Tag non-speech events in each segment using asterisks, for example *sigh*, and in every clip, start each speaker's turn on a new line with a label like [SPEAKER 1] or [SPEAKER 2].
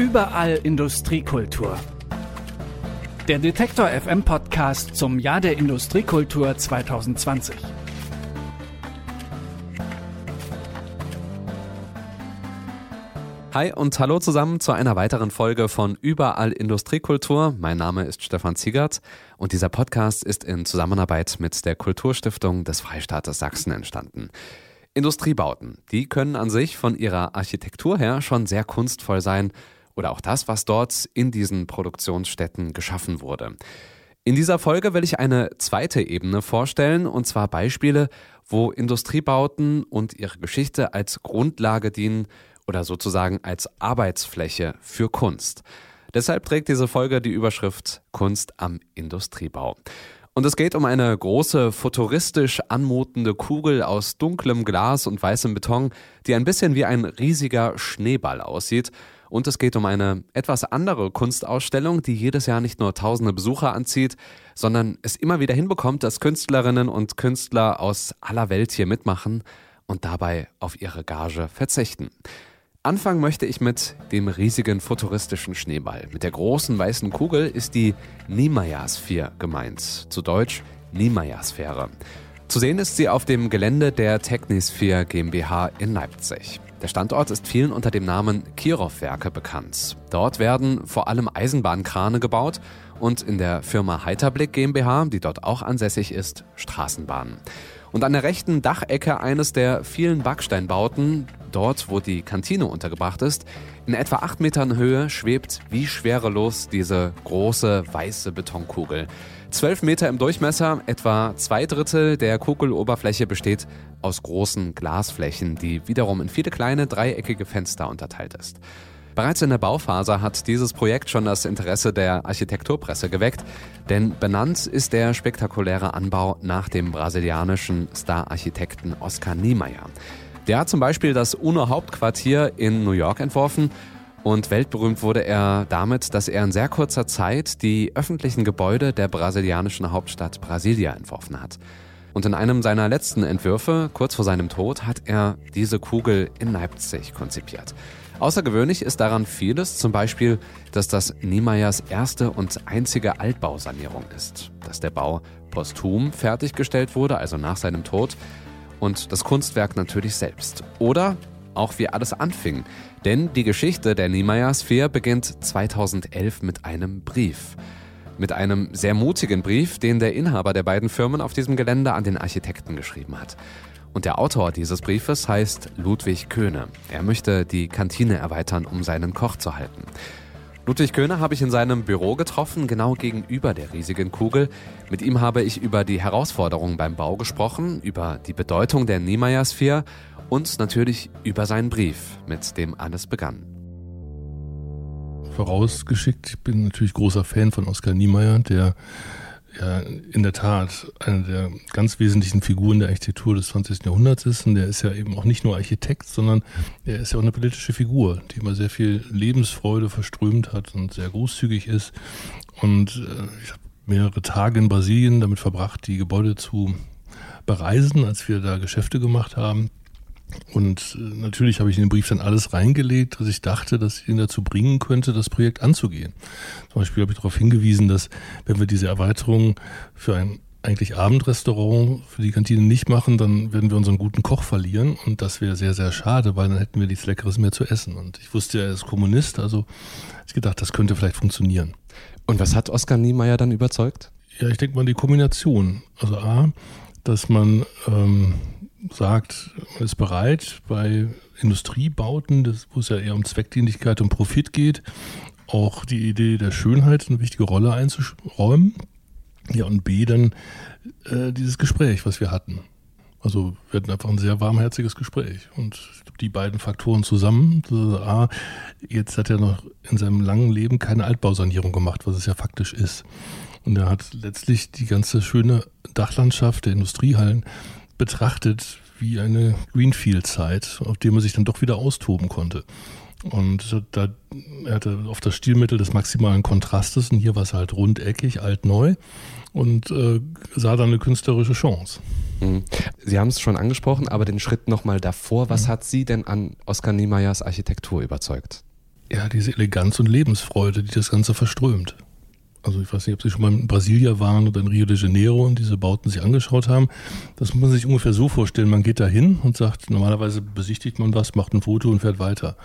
[SPEAKER 1] Überall Industriekultur. Der Detektor FM Podcast zum Jahr der Industriekultur 2020.
[SPEAKER 2] Hi und hallo zusammen zu einer weiteren Folge von Überall Industriekultur. Mein Name ist Stefan Ziegert und dieser Podcast ist in Zusammenarbeit mit der Kulturstiftung des Freistaates Sachsen entstanden. Industriebauten, die können an sich von ihrer Architektur her schon sehr kunstvoll sein oder auch das, was dort in diesen Produktionsstätten geschaffen wurde. In dieser Folge will ich eine zweite Ebene vorstellen, und zwar Beispiele, wo Industriebauten und ihre Geschichte als Grundlage dienen oder sozusagen als Arbeitsfläche für Kunst. Deshalb trägt diese Folge die Überschrift Kunst am Industriebau. Und es geht um eine große, futuristisch anmutende Kugel aus dunklem Glas und weißem Beton, die ein bisschen wie ein riesiger Schneeball aussieht. Und es geht um eine etwas andere Kunstausstellung, die jedes Jahr nicht nur tausende Besucher anzieht, sondern es immer wieder hinbekommt, dass Künstlerinnen und Künstler aus aller Welt hier mitmachen und dabei auf ihre Gage verzichten. Anfangen möchte ich mit dem riesigen futuristischen Schneeball. Mit der großen weißen Kugel ist die Niemeyer-Sphäre gemeint, zu Deutsch Niemeyer-Sphäre. Zu sehen ist sie auf dem Gelände der Technisphere GmbH in Leipzig. Der Standort ist vielen unter dem Namen Kirov-Werke bekannt. Dort werden vor allem Eisenbahnkrane gebaut und in der Firma Heiterblick GmbH, die dort auch ansässig ist, Straßenbahnen. Und an der rechten Dachecke eines der vielen Backsteinbauten, dort wo die Kantine untergebracht ist, in etwa acht Metern Höhe schwebt wie schwerelos diese große weiße Betonkugel. Zwölf Meter im Durchmesser, etwa zwei Drittel der Kugeloberfläche besteht aus großen Glasflächen, die wiederum in viele kleine dreieckige Fenster unterteilt ist. Bereits in der Bauphase hat dieses Projekt schon das Interesse der Architekturpresse geweckt, denn benannt ist der spektakuläre Anbau nach dem brasilianischen Star-Architekten Oscar Niemeyer. Der hat zum Beispiel das UNO-Hauptquartier in New York entworfen und weltberühmt wurde er damit, dass er in sehr kurzer Zeit die öffentlichen Gebäude der brasilianischen Hauptstadt Brasilia entworfen hat. Und in einem seiner letzten Entwürfe, kurz vor seinem Tod, hat er diese Kugel in Leipzig konzipiert. Außergewöhnlich ist daran vieles, zum Beispiel, dass das Niemeyers erste und einzige Altbausanierung ist, dass der Bau posthum fertiggestellt wurde, also nach seinem Tod, und das Kunstwerk natürlich selbst. Oder auch wie alles anfing, denn die Geschichte der Niemeyer Sphäre beginnt 2011 mit einem Brief. Mit einem sehr mutigen Brief, den der Inhaber der beiden Firmen auf diesem Gelände an den Architekten geschrieben hat. Und der Autor dieses Briefes heißt Ludwig Köhne. Er möchte die Kantine erweitern, um seinen Koch zu halten. Ludwig Köhne habe ich in seinem Büro getroffen, genau gegenüber der riesigen Kugel. Mit ihm habe ich über die Herausforderungen beim Bau gesprochen, über die Bedeutung der Niemeyer-Sphäre und natürlich über seinen Brief, mit dem alles begann.
[SPEAKER 3] Vorausgeschickt, ich bin natürlich großer Fan von Oskar Niemeyer, der ja in der Tat eine der ganz wesentlichen Figuren der Architektur des 20. Jahrhunderts ist. Und der ist ja eben auch nicht nur Architekt, sondern er ist ja auch eine politische Figur, die immer sehr viel Lebensfreude verströmt hat und sehr großzügig ist. Und äh, ich habe mehrere Tage in Brasilien damit verbracht, die Gebäude zu bereisen, als wir da Geschäfte gemacht haben. Und äh, natürlich habe ich in den Brief dann alles reingelegt, was ich dachte, dass ich ihn dazu bringen könnte, das Projekt anzugehen. Zum Beispiel habe ich darauf hingewiesen, dass wenn wir diese Erweiterung für ein eigentlich Abendrestaurant für die Kantine nicht machen, dann werden wir unseren guten Koch verlieren und das wäre sehr, sehr schade, weil dann hätten wir nichts Leckeres mehr zu essen. Und ich wusste, er ist Kommunist, also ich gedacht, das könnte vielleicht funktionieren.
[SPEAKER 2] Und was hat Oskar Niemeyer dann überzeugt?
[SPEAKER 3] Ja, ich denke mal die Kombination. Also A, dass man ähm, sagt, man ist bereit, bei Industriebauten, das, wo es ja eher um Zweckdienlichkeit und Profit geht, auch die Idee der Schönheit eine wichtige Rolle einzuräumen. Ja, und B, dann äh, dieses Gespräch, was wir hatten. Also wir hatten einfach ein sehr warmherziges Gespräch. Und die beiden Faktoren zusammen, also A, jetzt hat er noch in seinem langen Leben keine Altbausanierung gemacht, was es ja faktisch ist. Und er hat letztlich die ganze schöne Dachlandschaft der Industriehallen betrachtet wie eine Greenfield-Zeit, auf der man sich dann doch wieder austoben konnte. Und da, er hatte oft das Stilmittel des maximalen Kontrastes und hier war es halt rundeckig, alt-neu und äh, sah dann eine künstlerische Chance.
[SPEAKER 2] Mhm. Sie haben es schon angesprochen, aber den Schritt nochmal davor, was mhm. hat Sie denn an Oskar Niemeyers Architektur überzeugt?
[SPEAKER 3] ja, diese Eleganz und Lebensfreude, die das Ganze verströmt. Also ich weiß nicht, ob Sie schon mal in Brasilia waren oder in Rio de Janeiro und diese Bauten sich angeschaut haben. Das muss man sich ungefähr so vorstellen. Man geht da hin und sagt, normalerweise besichtigt man was, macht ein Foto und fährt weiter.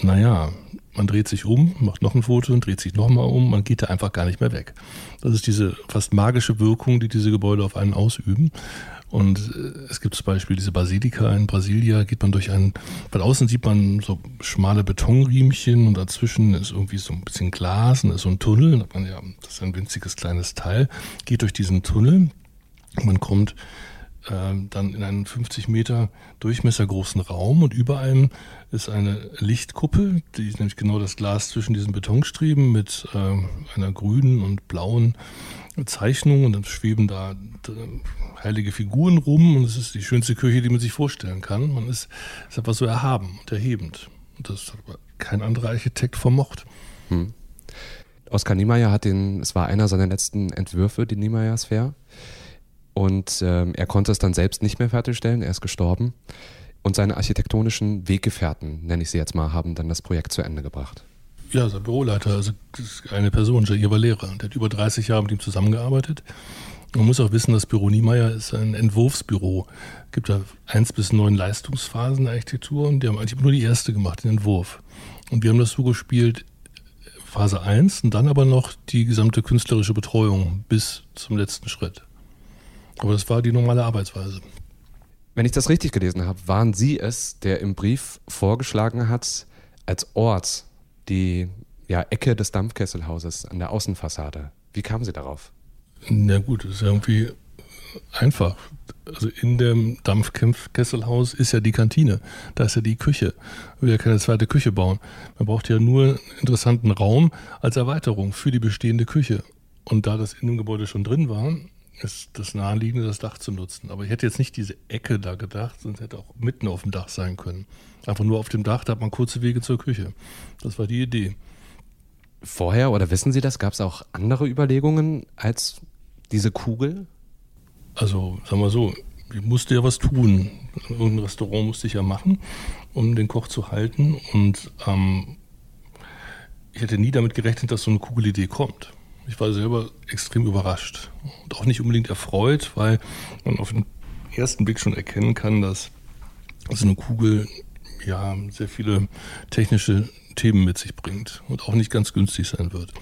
[SPEAKER 3] Naja, man dreht sich um, macht noch ein Foto und dreht sich nochmal um, man geht da einfach gar nicht mehr weg. Das ist diese fast magische Wirkung, die diese Gebäude auf einen ausüben. Und äh, es gibt zum Beispiel diese Basilika in Brasilia, geht man durch einen, von außen sieht man so schmale Betonriemchen und dazwischen ist irgendwie so ein bisschen Glas und ist so ein Tunnel. Man, ja, das ist ein winziges kleines Teil, geht durch diesen Tunnel. Man kommt dann in einen 50 Meter Durchmesser großen Raum und über einem ist eine Lichtkuppel, die ist nämlich genau das Glas zwischen diesen Betonstreben mit äh, einer grünen und blauen Zeichnung und dann schweben da heilige Figuren rum und es ist die schönste Kirche, die man sich vorstellen kann. Man ist, ist einfach so erhaben und erhebend. Und das hat kein anderer Architekt vermocht. Hm.
[SPEAKER 2] Oskar Niemeyer hat den, es war einer seiner letzten Entwürfe, die Niemeyer-Sphäre. Und ähm, er konnte es dann selbst nicht mehr fertigstellen, er ist gestorben. Und seine architektonischen Weggefährten, nenne ich sie jetzt mal, haben dann das Projekt zu Ende gebracht.
[SPEAKER 3] Ja, sein Büroleiter, also eine Person, Jair Valera, der hat über 30 Jahre mit ihm zusammengearbeitet. Man muss auch wissen, das Büro Niemeyer ist ein Entwurfsbüro. Es gibt da eins bis neun Leistungsphasen der Architektur und die haben eigentlich nur die erste gemacht, den Entwurf. Und wir haben das so gespielt, Phase 1 und dann aber noch die gesamte künstlerische Betreuung bis zum letzten Schritt. Aber das war die normale Arbeitsweise.
[SPEAKER 2] Wenn ich das richtig gelesen habe, waren Sie es, der im Brief vorgeschlagen hat, als Ort die ja, Ecke des Dampfkesselhauses an der Außenfassade. Wie kamen Sie darauf?
[SPEAKER 3] Na gut, das ist ja irgendwie einfach. Also in dem Dampfkesselhaus ist ja die Kantine, da ist ja die Küche. Man will ja keine zweite Küche bauen. Man braucht ja nur einen interessanten Raum als Erweiterung für die bestehende Küche. Und da das in dem Gebäude schon drin war, ist das naheliegende, das Dach zu nutzen. Aber ich hätte jetzt nicht diese Ecke da gedacht, sonst hätte auch mitten auf dem Dach sein können. Einfach nur auf dem Dach, da hat man kurze Wege zur Küche. Das war die Idee.
[SPEAKER 2] Vorher oder wissen Sie das, gab es auch andere Überlegungen als diese Kugel?
[SPEAKER 3] Also, sagen wir so, ich musste ja was tun. Irgendein Restaurant musste ich ja machen, um den Koch zu halten. Und ähm, ich hätte nie damit gerechnet, dass so eine Kugelidee kommt. Ich war selber extrem überrascht und auch nicht unbedingt erfreut, weil man auf den ersten Blick schon erkennen kann, dass so eine Kugel ja sehr viele technische Themen mit sich bringt und auch nicht ganz günstig sein wird.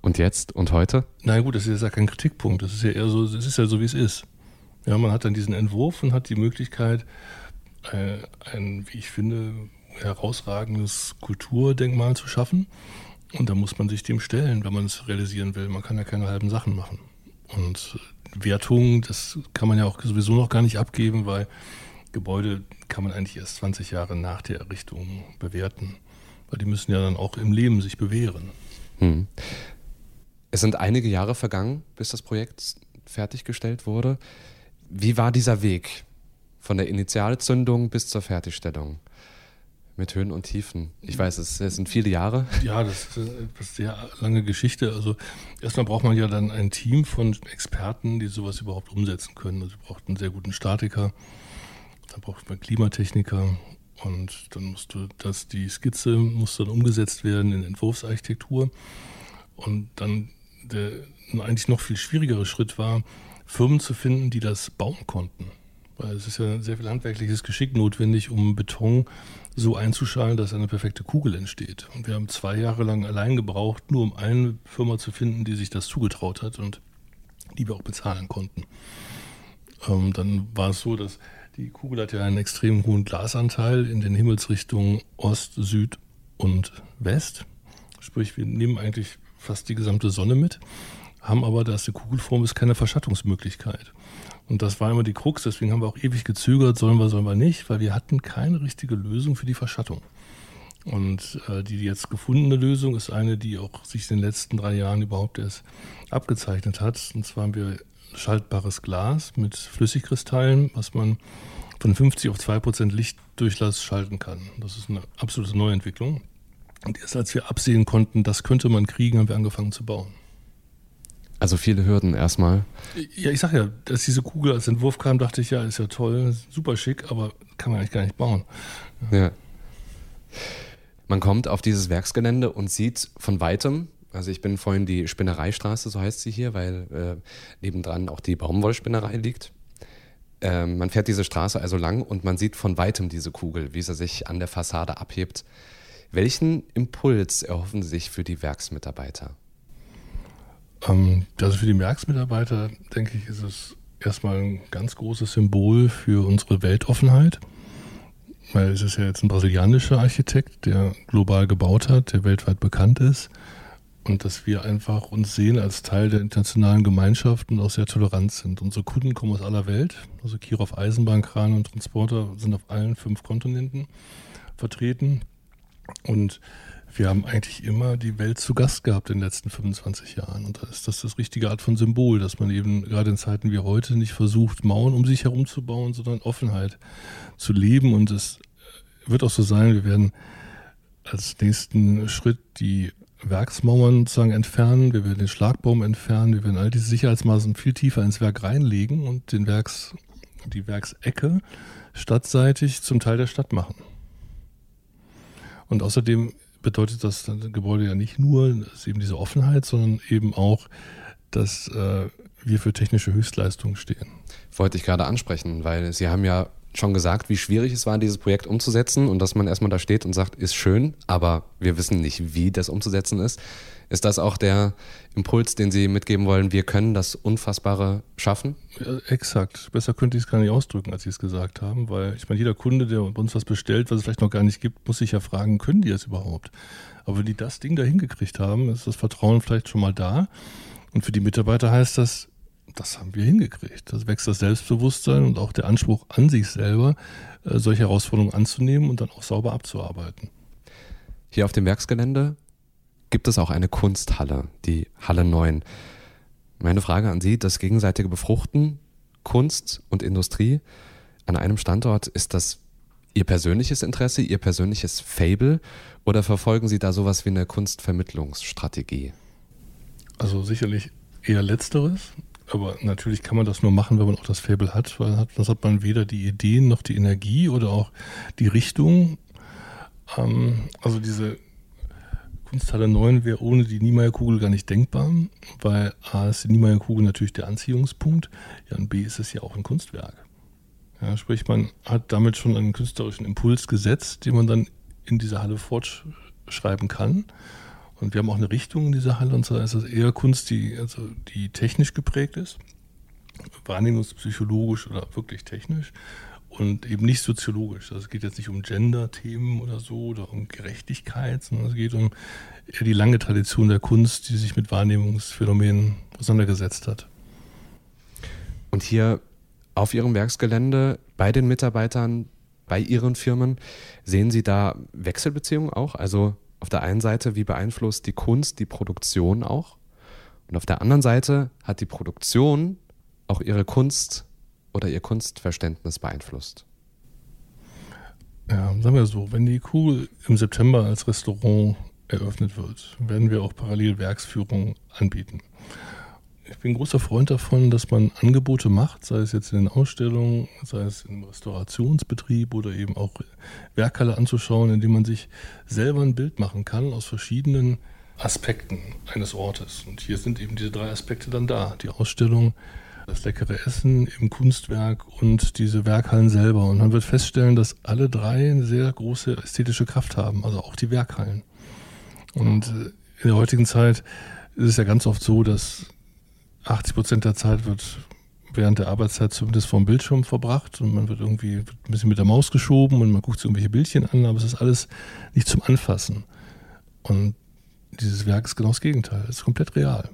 [SPEAKER 2] Und jetzt und heute?
[SPEAKER 3] Na gut, das ist ja kein Kritikpunkt. Das ist ja eher so, das ist ja so, wie es ist. Ja, man hat dann diesen Entwurf und hat die Möglichkeit, äh, ein, wie ich finde, herausragendes Kulturdenkmal zu schaffen. Und da muss man sich dem stellen, wenn man es realisieren will. Man kann ja keine halben Sachen machen. Und Wertung, das kann man ja auch sowieso noch gar nicht abgeben, weil Gebäude kann man eigentlich erst 20 Jahre nach der Errichtung bewerten. Weil die müssen ja dann auch im Leben sich bewähren. Hm.
[SPEAKER 2] Es sind einige Jahre vergangen, bis das Projekt fertiggestellt wurde. Wie war dieser Weg von der Initialzündung bis zur Fertigstellung? Mit Höhen und Tiefen. Ich weiß, es, es sind viele Jahre.
[SPEAKER 3] Ja, das ist eine sehr lange Geschichte. Also erstmal braucht man ja dann ein Team von Experten, die sowas überhaupt umsetzen können. Also braucht einen sehr guten Statiker, dann braucht man Klimatechniker und dann musst du, dass die Skizze muss dann umgesetzt werden in Entwurfsarchitektur. Und dann der eigentlich noch viel schwierigere Schritt war, Firmen zu finden, die das bauen konnten. Weil es ist ja sehr viel handwerkliches Geschick notwendig, um Beton so einzuschalen, dass eine perfekte Kugel entsteht. Und wir haben zwei Jahre lang allein gebraucht, nur um eine Firma zu finden, die sich das zugetraut hat und die wir auch bezahlen konnten. Ähm, dann war es so, dass die Kugel hat ja einen extrem hohen Glasanteil in den Himmelsrichtungen Ost, Süd und West. Sprich, wir nehmen eigentlich fast die gesamte Sonne mit, haben aber, da es eine Kugelform ist, keine Verschattungsmöglichkeit. Und das war immer die Krux, deswegen haben wir auch ewig gezögert, sollen wir, sollen wir nicht, weil wir hatten keine richtige Lösung für die Verschattung. Und äh, die jetzt gefundene Lösung ist eine, die auch sich in den letzten drei Jahren überhaupt erst abgezeichnet hat. Und zwar haben wir schaltbares Glas mit Flüssigkristallen, was man von 50 auf 2% Lichtdurchlass schalten kann. Das ist eine absolute Neuentwicklung. Und erst als wir absehen konnten, das könnte man kriegen, haben wir angefangen zu bauen.
[SPEAKER 2] Also viele Hürden erstmal.
[SPEAKER 3] Ja, ich sag ja, als diese Kugel als Entwurf kam, dachte ich, ja, ist ja toll, super schick, aber kann man eigentlich gar nicht bauen.
[SPEAKER 2] Ja. Man kommt auf dieses Werksgelände und sieht von weitem, also ich bin vorhin die Spinnereistraße, so heißt sie hier, weil äh, nebendran auch die Baumwollspinnerei liegt. Ähm, man fährt diese Straße also lang und man sieht von weitem diese Kugel, wie sie sich an der Fassade abhebt. Welchen Impuls erhoffen Sie sich für die Werksmitarbeiter?
[SPEAKER 3] Ähm, also für die Werksmitarbeiter, denke ich, ist es erstmal ein ganz großes Symbol für unsere Weltoffenheit. Weil es ist ja jetzt ein brasilianischer Architekt, der global gebaut hat, der weltweit bekannt ist. Und dass wir einfach uns sehen als Teil der internationalen Gemeinschaft und auch sehr tolerant sind. Unsere Kunden kommen aus aller Welt. Also Kirov Eisenbahnkran und Transporter sind auf allen fünf Kontinenten vertreten. Und wir haben eigentlich immer die Welt zu Gast gehabt in den letzten 25 Jahren. Und da ist das das richtige Art von Symbol, dass man eben gerade in Zeiten wie heute nicht versucht, Mauern um sich herum zu bauen, sondern Offenheit zu leben. Und es wird auch so sein, wir werden als nächsten Schritt die Werksmauern sozusagen entfernen, wir werden den Schlagbaum entfernen, wir werden all diese Sicherheitsmaßnahmen viel tiefer ins Werk reinlegen und den Werks, die Werksecke stadtseitig zum Teil der Stadt machen. Und außerdem bedeutet das Gebäude ja nicht nur eben diese Offenheit, sondern eben auch, dass äh, wir für technische Höchstleistungen stehen.
[SPEAKER 2] Wollte ich gerade ansprechen, weil Sie haben ja schon gesagt, wie schwierig es war, dieses Projekt umzusetzen und dass man erstmal da steht und sagt, ist schön, aber wir wissen nicht, wie das umzusetzen ist. Ist das auch der Impuls, den Sie mitgeben wollen, wir können das Unfassbare schaffen?
[SPEAKER 3] Ja, exakt. Besser könnte ich es gar nicht ausdrücken, als Sie es gesagt haben, weil ich meine, jeder Kunde, der bei uns was bestellt, was es vielleicht noch gar nicht gibt, muss sich ja fragen, können die das überhaupt? Aber wenn die das Ding da hingekriegt haben, ist das Vertrauen vielleicht schon mal da. Und für die Mitarbeiter heißt das, das haben wir hingekriegt. Das wächst das Selbstbewusstsein und auch der Anspruch an sich selber, äh, solche Herausforderungen anzunehmen und dann auch sauber abzuarbeiten.
[SPEAKER 2] Hier auf dem Werksgelände gibt es auch eine Kunsthalle, die Halle 9. Meine Frage an Sie, das gegenseitige Befruchten, Kunst und Industrie an einem Standort, ist das Ihr persönliches Interesse, Ihr persönliches Fable oder verfolgen Sie da sowas wie eine Kunstvermittlungsstrategie?
[SPEAKER 3] Also sicherlich eher letzteres. Aber natürlich kann man das nur machen, wenn man auch das Faible hat, weil das hat man weder die Ideen noch die Energie oder auch die Richtung. Ähm, also diese Kunsthalle 9 wäre ohne die Niemeyer-Kugel gar nicht denkbar, weil A ist die Niemeyer-Kugel natürlich der Anziehungspunkt, ja, und B ist es ja auch ein Kunstwerk. Ja, sprich, man hat damit schon einen künstlerischen Impuls gesetzt, den man dann in dieser Halle fortschreiben kann. Und wir haben auch eine Richtung in dieser Halle, und zwar ist das eher Kunst, die, also die technisch geprägt ist, wahrnehmungspsychologisch oder wirklich technisch und eben nicht soziologisch. Also es geht jetzt nicht um Gender-Themen oder so oder um Gerechtigkeit, sondern es geht um eher die lange Tradition der Kunst, die sich mit Wahrnehmungsphänomenen auseinandergesetzt hat.
[SPEAKER 2] Und hier auf Ihrem Werksgelände bei den Mitarbeitern, bei Ihren Firmen, sehen Sie da Wechselbeziehungen auch? Also auf der einen Seite, wie beeinflusst die Kunst die Produktion auch? Und auf der anderen Seite hat die Produktion auch ihre Kunst oder ihr Kunstverständnis beeinflusst.
[SPEAKER 3] Ja, sagen wir so, wenn die Kugel im September als Restaurant eröffnet wird, werden wir auch parallel Werksführungen anbieten ich bin großer Freund davon, dass man Angebote macht, sei es jetzt in den Ausstellungen, sei es im Restaurationsbetrieb oder eben auch Werkhalle anzuschauen, indem man sich selber ein Bild machen kann aus verschiedenen Aspekten eines Ortes. Und hier sind eben diese drei Aspekte dann da. Die Ausstellung, das leckere Essen im Kunstwerk und diese Werkhallen selber. Und man wird feststellen, dass alle drei eine sehr große ästhetische Kraft haben, also auch die Werkhallen. Und äh, in der heutigen Zeit ist es ja ganz oft so, dass 80 Prozent der Zeit wird während der Arbeitszeit zumindest vom Bildschirm verbracht und man wird irgendwie ein bisschen mit der Maus geschoben und man guckt sich irgendwelche Bildchen an, aber es ist alles nicht zum Anfassen. Und dieses Werk ist genau das Gegenteil. Es ist komplett real.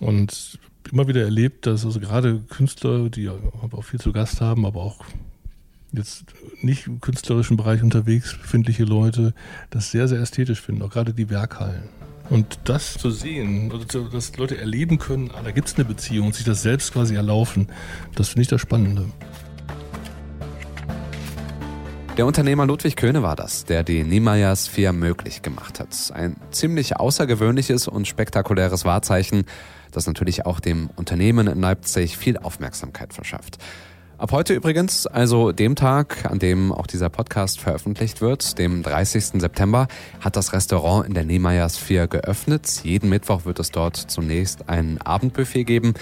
[SPEAKER 3] Und immer wieder erlebt, dass also gerade Künstler, die auch viel zu Gast haben, aber auch jetzt nicht im künstlerischen Bereich unterwegs befindliche Leute, das sehr, sehr ästhetisch finden, auch gerade die Werkhallen. Und das zu sehen, also dass Leute erleben können, ah, da gibt es eine Beziehung und sich das selbst quasi erlaufen, das finde ich das Spannende.
[SPEAKER 2] Der Unternehmer Ludwig Köhne war das, der die Niemeyer Sphere möglich gemacht hat. Ein ziemlich außergewöhnliches und spektakuläres Wahrzeichen, das natürlich auch dem Unternehmen in Leipzig viel Aufmerksamkeit verschafft. Ab heute übrigens, also dem Tag, an dem auch dieser Podcast veröffentlicht wird, dem 30. September, hat das Restaurant in der Niemeyers 4 geöffnet. Jeden Mittwoch wird es dort zunächst ein Abendbuffet geben.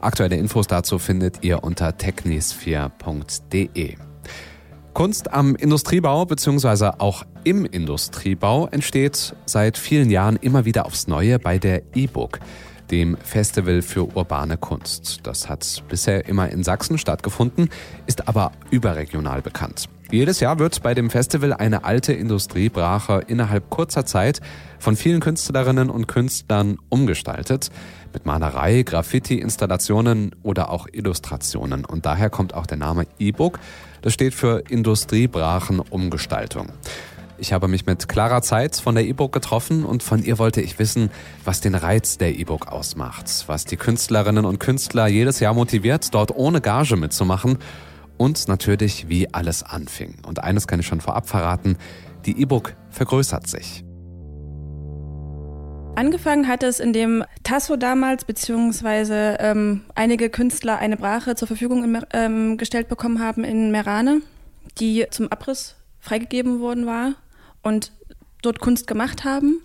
[SPEAKER 2] Aktuelle Infos dazu findet ihr unter technis4.de. Kunst am Industriebau bzw. auch im Industriebau entsteht seit vielen Jahren immer wieder aufs Neue bei der E-Book dem Festival für urbane Kunst. Das hat bisher immer in Sachsen stattgefunden, ist aber überregional bekannt. Jedes Jahr wird bei dem Festival eine alte Industriebrache innerhalb kurzer Zeit von vielen Künstlerinnen und Künstlern umgestaltet. Mit Malerei, Graffiti, Installationen oder auch Illustrationen. Und daher kommt auch der Name E-Book. Das steht für Industriebrachenumgestaltung. Ich habe mich mit Clara Zeitz von der E-Book getroffen und von ihr wollte ich wissen, was den Reiz der E-Book ausmacht, was die Künstlerinnen und Künstler jedes Jahr motiviert, dort ohne Gage mitzumachen und natürlich, wie alles anfing. Und eines kann ich schon vorab verraten, die E-Book vergrößert sich.
[SPEAKER 4] Angefangen hat es, indem Tasso damals beziehungsweise ähm, einige Künstler eine Brache zur Verfügung ähm, gestellt bekommen haben in Merane, die zum Abriss freigegeben worden war und dort Kunst gemacht haben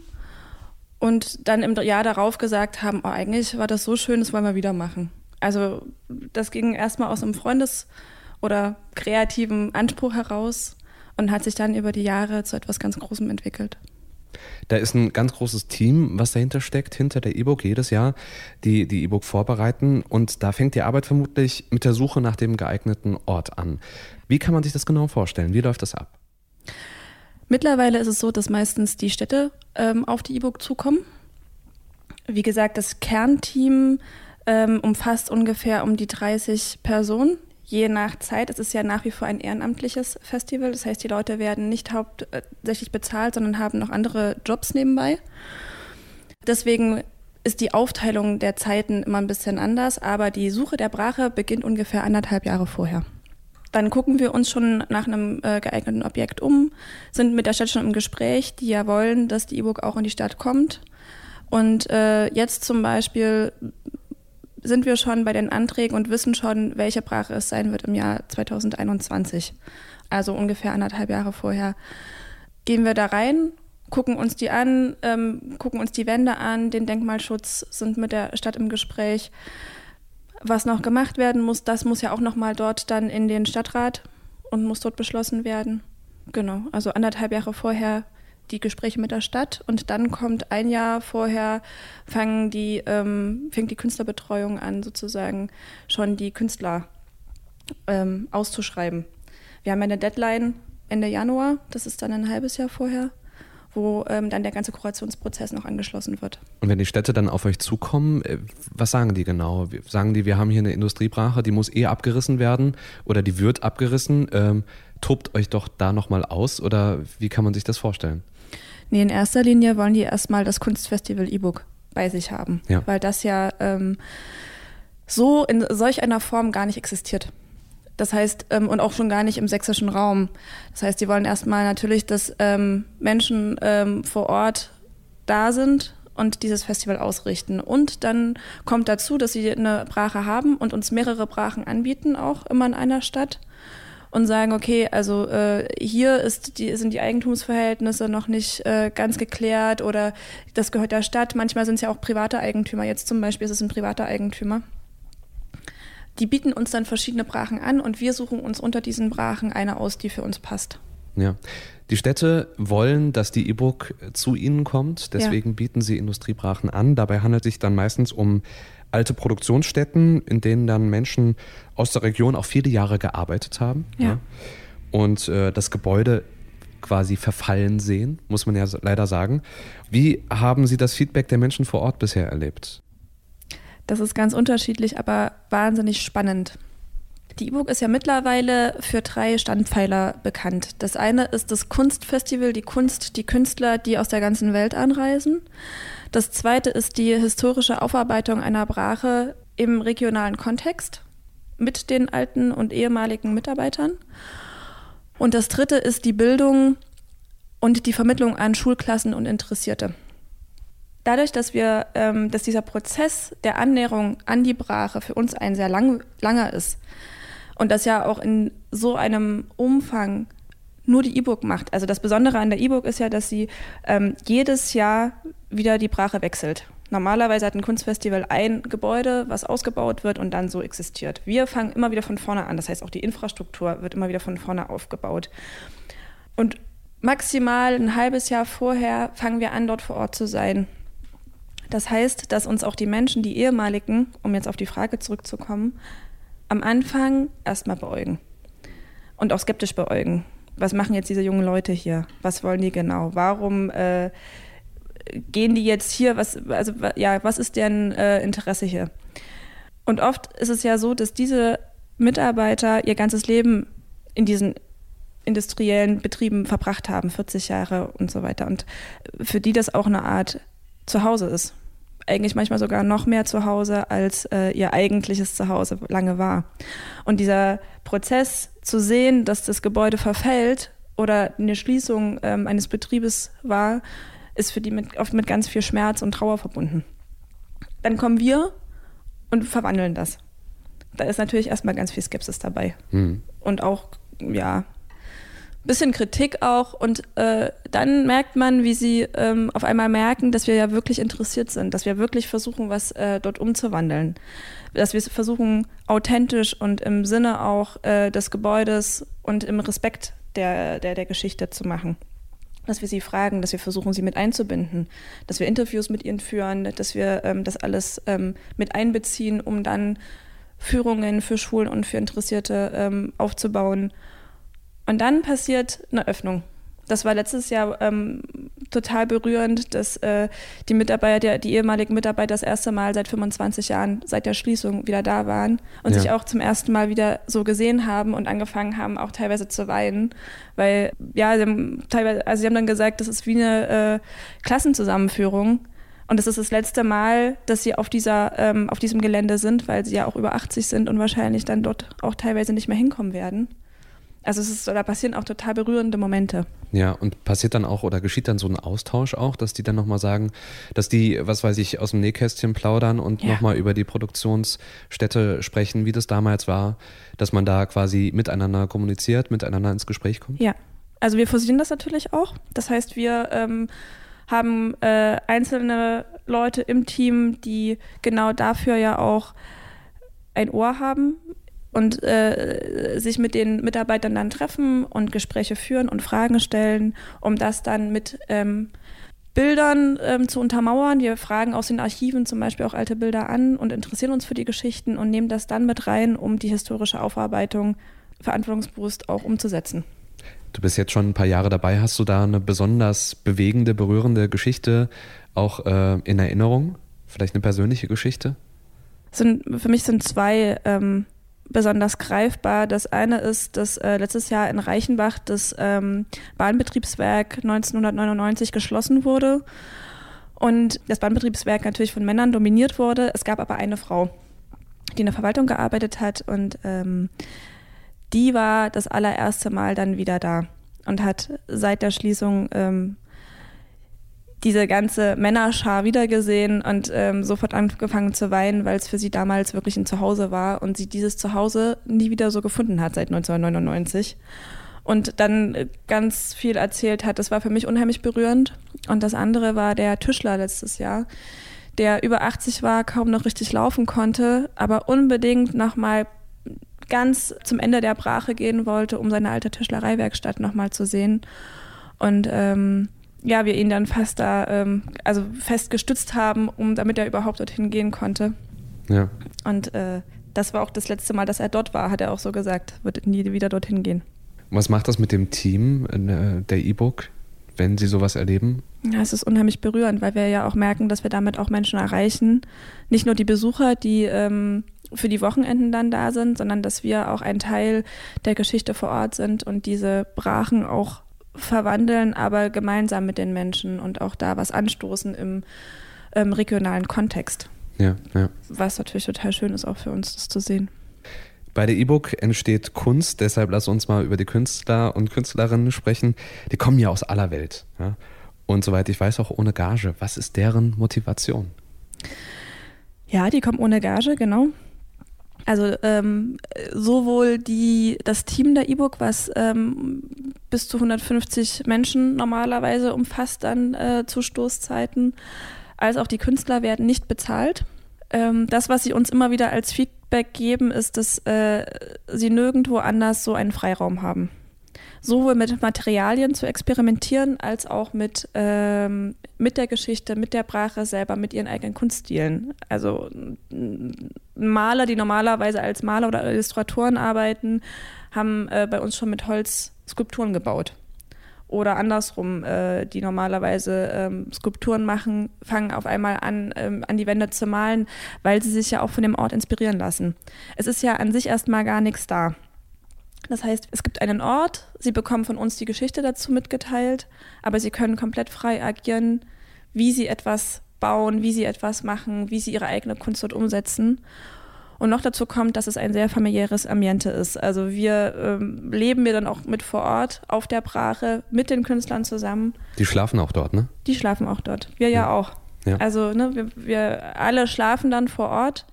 [SPEAKER 4] und dann im Jahr darauf gesagt haben, oh, eigentlich war das so schön, das wollen wir wieder machen. Also das ging erstmal aus einem Freundes- oder kreativen Anspruch heraus und hat sich dann über die Jahre zu etwas ganz Großem entwickelt.
[SPEAKER 2] Da ist ein ganz großes Team, was dahinter steckt, hinter der E-Book jedes Jahr, die die E-Book vorbereiten. Und da fängt die Arbeit vermutlich mit der Suche nach dem geeigneten Ort an. Wie kann man sich das genau vorstellen? Wie läuft das ab?
[SPEAKER 4] Mittlerweile ist es so, dass meistens die Städte ähm, auf die E-Book zukommen. Wie gesagt, das Kernteam ähm, umfasst ungefähr um die 30 Personen, je nach Zeit. Es ist ja nach wie vor ein ehrenamtliches Festival. Das heißt, die Leute werden nicht hauptsächlich bezahlt, sondern haben noch andere Jobs nebenbei. Deswegen ist die Aufteilung der Zeiten immer ein bisschen anders, aber die Suche der Brache beginnt ungefähr anderthalb Jahre vorher. Dann gucken wir uns schon nach einem äh, geeigneten Objekt um, sind mit der Stadt schon im Gespräch, die ja wollen, dass die E-Book auch in die Stadt kommt. Und äh, jetzt zum Beispiel sind wir schon bei den Anträgen und wissen schon, welche Brache es sein wird im Jahr 2021. Also ungefähr anderthalb Jahre vorher. Gehen wir da rein, gucken uns die an, ähm, gucken uns die Wände an, den Denkmalschutz, sind mit der Stadt im Gespräch was noch gemacht werden muss, das muss ja auch noch mal dort dann in den Stadtrat und muss dort beschlossen werden. Genau, also anderthalb Jahre vorher die Gespräche mit der Stadt und dann kommt ein Jahr vorher, fangen die, ähm, fängt die Künstlerbetreuung an, sozusagen schon die Künstler ähm, auszuschreiben. Wir haben eine Deadline Ende Januar, das ist dann ein halbes Jahr vorher wo ähm, dann der ganze Kurationsprozess noch angeschlossen wird.
[SPEAKER 2] Und wenn die Städte dann auf euch zukommen, äh, was sagen die genau? Sagen die, wir haben hier eine Industriebrache, die muss eh abgerissen werden oder die wird abgerissen? Ähm, tobt euch doch da nochmal aus oder wie kann man sich das vorstellen?
[SPEAKER 4] Nee, in erster Linie wollen die erstmal das Kunstfestival E-Book bei sich haben, ja. weil das ja ähm, so in solch einer Form gar nicht existiert. Das heißt, ähm, und auch schon gar nicht im sächsischen Raum. Das heißt, die wollen erstmal natürlich, dass ähm, Menschen ähm, vor Ort da sind und dieses Festival ausrichten. Und dann kommt dazu, dass sie eine Brache haben und uns mehrere Brachen anbieten, auch immer in einer Stadt. Und sagen, okay, also äh, hier ist die, sind die Eigentumsverhältnisse noch nicht äh, ganz geklärt oder das gehört der Stadt. Manchmal sind es ja auch private Eigentümer. Jetzt zum Beispiel ist es ein privater Eigentümer. Die bieten uns dann verschiedene Brachen an und wir suchen uns unter diesen Brachen eine aus, die für uns passt.
[SPEAKER 2] Ja. Die Städte wollen, dass die E-Book zu ihnen kommt, deswegen ja. bieten sie Industriebrachen an. Dabei handelt es sich dann meistens um alte Produktionsstätten, in denen dann Menschen aus der Region auch viele Jahre gearbeitet haben. Ja. ja. Und äh, das Gebäude quasi verfallen sehen, muss man ja leider sagen. Wie haben Sie das Feedback der Menschen vor Ort bisher erlebt?
[SPEAKER 4] Das ist ganz unterschiedlich, aber wahnsinnig spannend. Die E-Book ist ja mittlerweile für drei Standpfeiler bekannt. Das eine ist das Kunstfestival, die Kunst, die Künstler, die aus der ganzen Welt anreisen. Das zweite ist die historische Aufarbeitung einer Brache im regionalen Kontext mit den alten und ehemaligen Mitarbeitern. Und das dritte ist die Bildung und die Vermittlung an Schulklassen und Interessierte. Dadurch, dass wir, ähm, dass dieser Prozess der Annäherung an die Brache für uns ein sehr lang, langer ist Und das ja auch in so einem Umfang nur die E-Book macht. Also das Besondere an der E-Book ist ja, dass sie ähm, jedes Jahr wieder die Brache wechselt. Normalerweise hat ein Kunstfestival ein Gebäude, was ausgebaut wird und dann so existiert. Wir fangen immer wieder von vorne an. Das heißt, auch die Infrastruktur wird immer wieder von vorne aufgebaut. Und maximal ein halbes Jahr vorher fangen wir an, dort vor Ort zu sein. Das heißt, dass uns auch die Menschen, die ehemaligen, um jetzt auf die Frage zurückzukommen, am Anfang erstmal beäugen und auch skeptisch beäugen. Was machen jetzt diese jungen Leute hier? Was wollen die genau? Warum äh, gehen die jetzt hier? Was, also, ja, was ist deren äh, Interesse hier? Und oft ist es ja so, dass diese Mitarbeiter ihr ganzes Leben in diesen industriellen Betrieben verbracht haben, 40 Jahre und so weiter. Und für die das auch eine Art Zuhause ist eigentlich manchmal sogar noch mehr zu Hause, als äh, ihr eigentliches Zuhause lange war. Und dieser Prozess zu sehen, dass das Gebäude verfällt oder eine Schließung ähm, eines Betriebes war, ist für die mit, oft mit ganz viel Schmerz und Trauer verbunden. Dann kommen wir und verwandeln das. Da ist natürlich erstmal ganz viel Skepsis dabei. Mhm. Und auch, ja, bisschen Kritik auch und äh, dann merkt man, wie sie ähm, auf einmal merken, dass wir ja wirklich interessiert sind, dass wir wirklich versuchen, was äh, dort umzuwandeln, dass wir versuchen, authentisch und im Sinne auch äh, des Gebäudes und im Respekt der, der, der Geschichte zu machen. Dass wir sie fragen, dass wir versuchen, sie mit einzubinden, dass wir Interviews mit ihnen führen, dass wir ähm, das alles ähm, mit einbeziehen, um dann Führungen für Schulen und für Interessierte ähm, aufzubauen und dann passiert eine Öffnung. Das war letztes Jahr ähm, total berührend, dass äh, die Mitarbeiter, die ehemaligen Mitarbeiter das erste Mal seit 25 Jahren, seit der Schließung wieder da waren und ja. sich auch zum ersten Mal wieder so gesehen haben und angefangen haben, auch teilweise zu weinen. Weil, ja, sie haben teilweise, also sie haben dann gesagt, das ist wie eine äh, Klassenzusammenführung. Und das ist das letzte Mal, dass sie auf, dieser, ähm, auf diesem Gelände sind, weil sie ja auch über 80 sind und wahrscheinlich dann dort auch teilweise nicht mehr hinkommen werden. Also es ist, da passieren auch total berührende Momente.
[SPEAKER 2] Ja, und passiert dann auch oder geschieht dann so ein Austausch auch, dass die dann nochmal sagen, dass die, was weiß ich, aus dem Nähkästchen plaudern und ja. nochmal über die Produktionsstätte sprechen, wie das damals war, dass man da quasi miteinander kommuniziert, miteinander ins Gespräch kommt?
[SPEAKER 4] Ja, also wir fusionieren das natürlich auch. Das heißt, wir ähm, haben äh, einzelne Leute im Team, die genau dafür ja auch ein Ohr haben und äh, sich mit den Mitarbeitern dann treffen und Gespräche führen und Fragen stellen, um das dann mit ähm, Bildern ähm, zu untermauern. Wir fragen aus den Archiven zum Beispiel auch alte Bilder an und interessieren uns für die Geschichten und nehmen das dann mit rein, um die historische Aufarbeitung verantwortungsbewusst auch umzusetzen.
[SPEAKER 2] Du bist jetzt schon ein paar Jahre dabei. Hast du da eine besonders bewegende, berührende Geschichte auch äh, in Erinnerung? Vielleicht eine persönliche Geschichte?
[SPEAKER 4] Sind, für mich sind zwei ähm, besonders greifbar. Das eine ist, dass äh, letztes Jahr in Reichenbach das ähm, Bahnbetriebswerk 1999 geschlossen wurde und das Bahnbetriebswerk natürlich von Männern dominiert wurde. Es gab aber eine Frau, die in der Verwaltung gearbeitet hat und ähm, die war das allererste Mal dann wieder da und hat seit der Schließung ähm, diese ganze Männerschar wiedergesehen und ähm, sofort angefangen zu weinen, weil es für sie damals wirklich ein Zuhause war und sie dieses Zuhause nie wieder so gefunden hat seit 1999. Und dann äh, ganz viel erzählt hat. Das war für mich unheimlich berührend. Und das andere war der Tischler letztes Jahr, der über 80 war, kaum noch richtig laufen konnte, aber unbedingt nochmal ganz zum Ende der Brache gehen wollte, um seine alte Tischlereiwerkstatt nochmal zu sehen. Und ähm, ja, wir ihn dann fast da, ähm, also fest gestützt haben, um damit er überhaupt dorthin gehen konnte. Ja. Und äh, das war auch das letzte Mal, dass er dort war, hat er auch so gesagt, wird nie wieder dorthin gehen.
[SPEAKER 2] Was macht das mit dem Team äh, der E-Book, wenn sie sowas erleben?
[SPEAKER 4] Ja, es ist unheimlich berührend, weil wir ja auch merken, dass wir damit auch Menschen erreichen. Nicht nur die Besucher, die ähm, für die Wochenenden dann da sind, sondern dass wir auch ein Teil der Geschichte vor Ort sind und diese Brachen auch verwandeln, aber gemeinsam mit den Menschen und auch da was anstoßen im ähm, regionalen Kontext.
[SPEAKER 2] Ja, ja.
[SPEAKER 4] Was natürlich total schön ist, auch für uns das zu sehen.
[SPEAKER 2] Bei der E-Book entsteht Kunst, deshalb lass uns mal über die Künstler und Künstlerinnen sprechen. Die kommen ja aus aller Welt. Ja? Und soweit ich weiß, auch ohne Gage. Was ist deren Motivation?
[SPEAKER 4] Ja, die kommen ohne Gage, genau. Also ähm, sowohl die, das Team der E-Book, was ähm, bis zu 150 Menschen normalerweise umfasst dann äh, zu Stoßzeiten, als auch die Künstler werden nicht bezahlt. Ähm, das, was sie uns immer wieder als Feedback geben, ist, dass äh, sie nirgendwo anders so einen Freiraum haben sowohl mit Materialien zu experimentieren, als auch mit, ähm, mit der Geschichte, mit der Brache selber, mit ihren eigenen Kunststilen. Also Maler, die normalerweise als Maler oder Illustratoren arbeiten, haben äh, bei uns schon mit Holz Skulpturen gebaut. Oder andersrum, äh, die normalerweise ähm, Skulpturen machen, fangen auf einmal an, ähm, an die Wände zu malen, weil sie sich ja auch von dem Ort inspirieren lassen. Es ist ja an sich erstmal gar nichts da. Das heißt, es gibt einen Ort, sie bekommen von uns die Geschichte dazu mitgeteilt, aber sie können komplett frei agieren, wie sie etwas bauen, wie sie etwas machen, wie sie ihre eigene Kunst dort umsetzen. Und noch dazu kommt, dass es ein sehr familiäres Ambiente ist. Also wir ähm, leben wir dann auch mit vor Ort auf der Brache mit den Künstlern zusammen.
[SPEAKER 2] Die schlafen auch dort, ne?
[SPEAKER 4] Die schlafen auch dort. Wir ja, ja auch. Ja. Also ne, wir, wir alle schlafen dann vor Ort.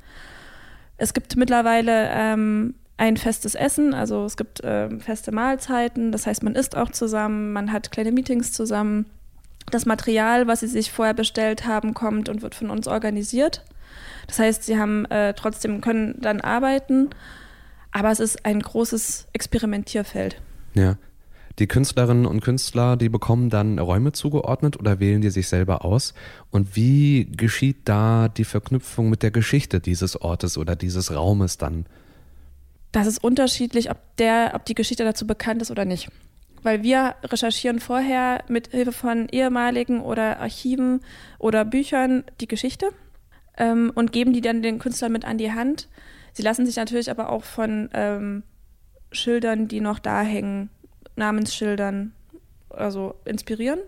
[SPEAKER 4] Es gibt mittlerweile ähm, ein festes Essen, also es gibt äh, feste Mahlzeiten, das heißt, man isst auch zusammen, man hat kleine Meetings zusammen. Das Material, was sie sich vorher bestellt haben, kommt und wird von uns organisiert. Das heißt, sie haben äh, trotzdem können dann arbeiten, aber es ist ein großes Experimentierfeld.
[SPEAKER 2] Ja. Die Künstlerinnen und Künstler, die bekommen dann Räume zugeordnet oder wählen die sich selber aus? Und wie geschieht da die Verknüpfung mit der Geschichte dieses Ortes oder dieses Raumes dann?
[SPEAKER 4] Das ist unterschiedlich, ob, der, ob die Geschichte dazu bekannt ist oder nicht. Weil wir recherchieren vorher mit Hilfe von ehemaligen oder Archiven oder Büchern die Geschichte ähm, und geben die dann den Künstlern mit an die Hand. Sie lassen sich natürlich aber auch von ähm, Schildern, die noch da hängen, Namensschildern, also inspirieren.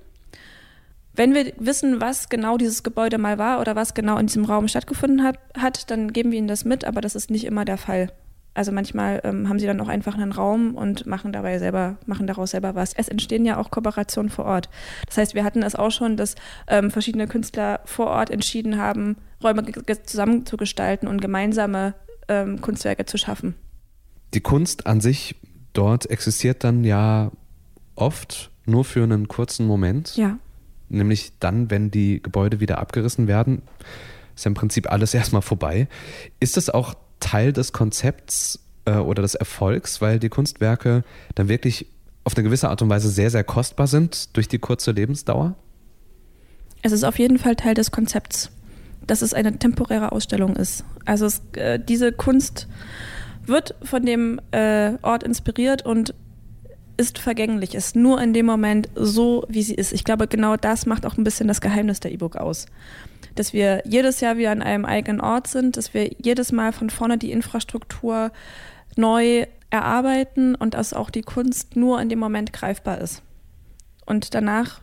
[SPEAKER 4] Wenn wir wissen, was genau dieses Gebäude mal war oder was genau in diesem Raum stattgefunden hat, hat dann geben wir ihnen das mit, aber das ist nicht immer der Fall. Also manchmal ähm, haben sie dann auch einfach einen Raum und machen dabei selber, machen daraus selber was. Es entstehen ja auch Kooperationen vor Ort. Das heißt, wir hatten es auch schon, dass ähm, verschiedene Künstler vor Ort entschieden haben, Räume zusammen zu gestalten und gemeinsame ähm, Kunstwerke zu schaffen.
[SPEAKER 2] Die Kunst an sich dort existiert dann ja oft nur für einen kurzen Moment.
[SPEAKER 4] Ja.
[SPEAKER 2] Nämlich dann, wenn die Gebäude wieder abgerissen werden, ist ja im Prinzip alles erstmal vorbei. Ist das auch Teil des Konzepts äh, oder des Erfolgs, weil die Kunstwerke dann wirklich auf eine gewisse Art und Weise sehr, sehr kostbar sind durch die kurze Lebensdauer?
[SPEAKER 4] Es ist auf jeden Fall Teil des Konzepts, dass es eine temporäre Ausstellung ist. Also es, äh, diese Kunst wird von dem äh, Ort inspiriert und ist vergänglich, ist nur in dem Moment so, wie sie ist. Ich glaube, genau das macht auch ein bisschen das Geheimnis der E-Book aus dass wir jedes Jahr wieder an einem eigenen Ort sind, dass wir jedes Mal von vorne die Infrastruktur neu erarbeiten und dass auch die Kunst nur in dem Moment greifbar ist. Und danach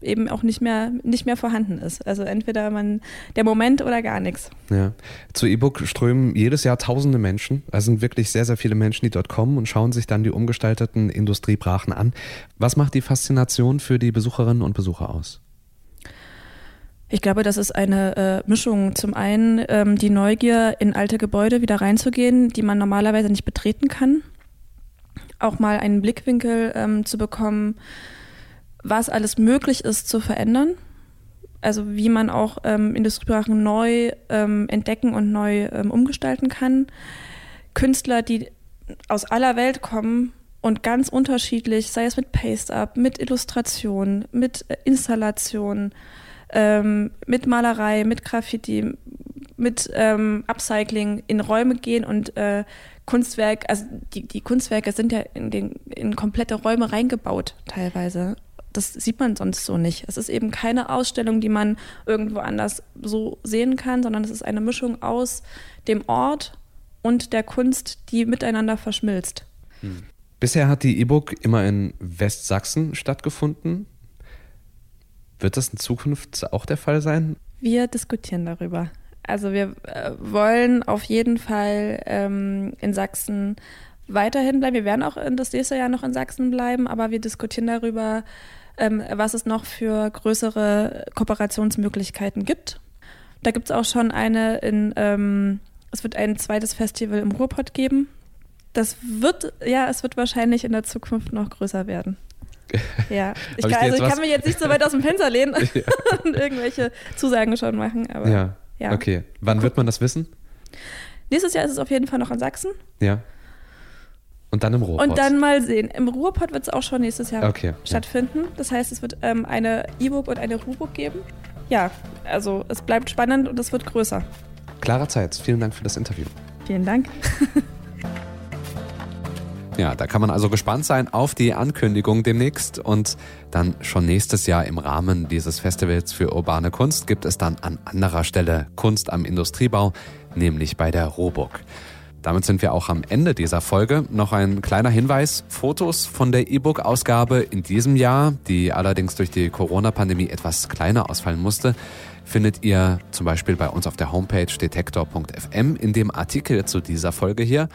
[SPEAKER 4] eben auch nicht mehr, nicht mehr vorhanden ist. Also entweder man der Moment oder gar nichts.
[SPEAKER 2] Ja. Zu E-Book strömen jedes Jahr tausende Menschen. Es sind wirklich sehr, sehr viele Menschen, die dort kommen und schauen sich dann die umgestalteten Industriebrachen an. Was macht die Faszination für die Besucherinnen und Besucher aus?
[SPEAKER 4] Ich glaube, das ist eine äh, Mischung. Zum einen ähm, die Neugier, in alte Gebäude wieder reinzugehen, die man normalerweise nicht betreten kann. Auch mal einen Blickwinkel ähm, zu bekommen, was alles möglich ist zu verändern. Also wie man auch ähm, Industriebrachen neu ähm, entdecken und neu ähm, umgestalten kann. Künstler, die aus aller Welt kommen und ganz unterschiedlich, sei es mit Paste-Up, mit Illustration, mit äh, Installation, ähm, mit Malerei, mit Graffiti, mit ähm, Upcycling in Räume gehen und äh, Kunstwerk, also die, die Kunstwerke sind ja in, den, in komplette Räume reingebaut teilweise. Das sieht man sonst so nicht. Es ist eben keine Ausstellung, die man irgendwo anders so sehen kann, sondern es ist eine Mischung aus dem Ort und der Kunst, die miteinander verschmilzt.
[SPEAKER 2] Hm. Bisher hat die E-Book immer in Westsachsen stattgefunden. Wird das in Zukunft auch der Fall sein?
[SPEAKER 4] Wir diskutieren darüber. Also wir äh, wollen auf jeden Fall ähm, in Sachsen weiterhin bleiben. Wir werden auch das nächste Jahr noch in Sachsen bleiben, aber wir diskutieren darüber, ähm, was es noch für größere Kooperationsmöglichkeiten gibt. Da gibt es auch schon eine in, ähm, Es wird ein zweites Festival im Ruhrpott geben. Das wird, ja, es wird wahrscheinlich in der Zukunft noch größer werden. *laughs* Ja, ich, kann, also ich kann mich jetzt nicht so weit aus dem Fenster lehnen *laughs* *laughs* und irgendwelche Zusagen schon machen. Aber,
[SPEAKER 2] ja. ja. Okay. Wann wird man das wissen?
[SPEAKER 4] Nächstes Jahr ist es auf jeden Fall noch in Sachsen.
[SPEAKER 2] Ja. Und dann im Ruhrpott.
[SPEAKER 4] Und dann mal sehen. Im Ruhrpott wird es auch schon nächstes Jahr okay, stattfinden. Das heißt, es wird ähm, eine E-Book und eine Ruhrbook geben. Ja, also es bleibt spannend und es wird größer.
[SPEAKER 2] Klarer Zeit. Vielen Dank für das Interview.
[SPEAKER 4] Vielen Dank.
[SPEAKER 2] Ja, da kann man also gespannt sein auf die Ankündigung demnächst und dann schon nächstes Jahr im Rahmen dieses Festivals für urbane Kunst gibt es dann an anderer Stelle Kunst am Industriebau, nämlich bei der Roburg. Damit sind wir auch am Ende dieser Folge. Noch ein kleiner Hinweis. Fotos von der E-Book-Ausgabe in diesem Jahr, die allerdings durch die Corona-Pandemie etwas kleiner ausfallen musste, findet ihr zum Beispiel bei uns auf der Homepage detektor.fm in dem Artikel zu dieser Folge hier.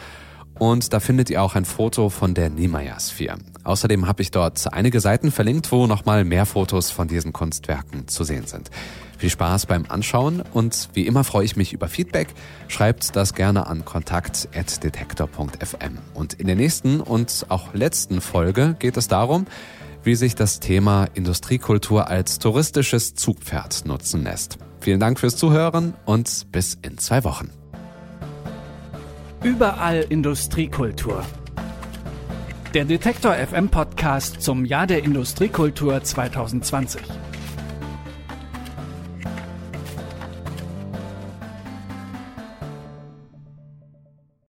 [SPEAKER 2] Und da findet ihr auch ein Foto von der Niemeyer Sphere. Außerdem habe ich dort einige Seiten verlinkt, wo nochmal mehr Fotos von diesen Kunstwerken zu sehen sind. Viel Spaß beim Anschauen und wie immer freue ich mich über Feedback. Schreibt das gerne an kontakt.detektor.fm. Und in der nächsten und auch letzten Folge geht es darum, wie sich das Thema Industriekultur als touristisches Zugpferd nutzen lässt. Vielen Dank fürs Zuhören und bis in zwei Wochen.
[SPEAKER 1] Überall Industriekultur. Der Detektor FM Podcast zum Jahr der Industriekultur 2020.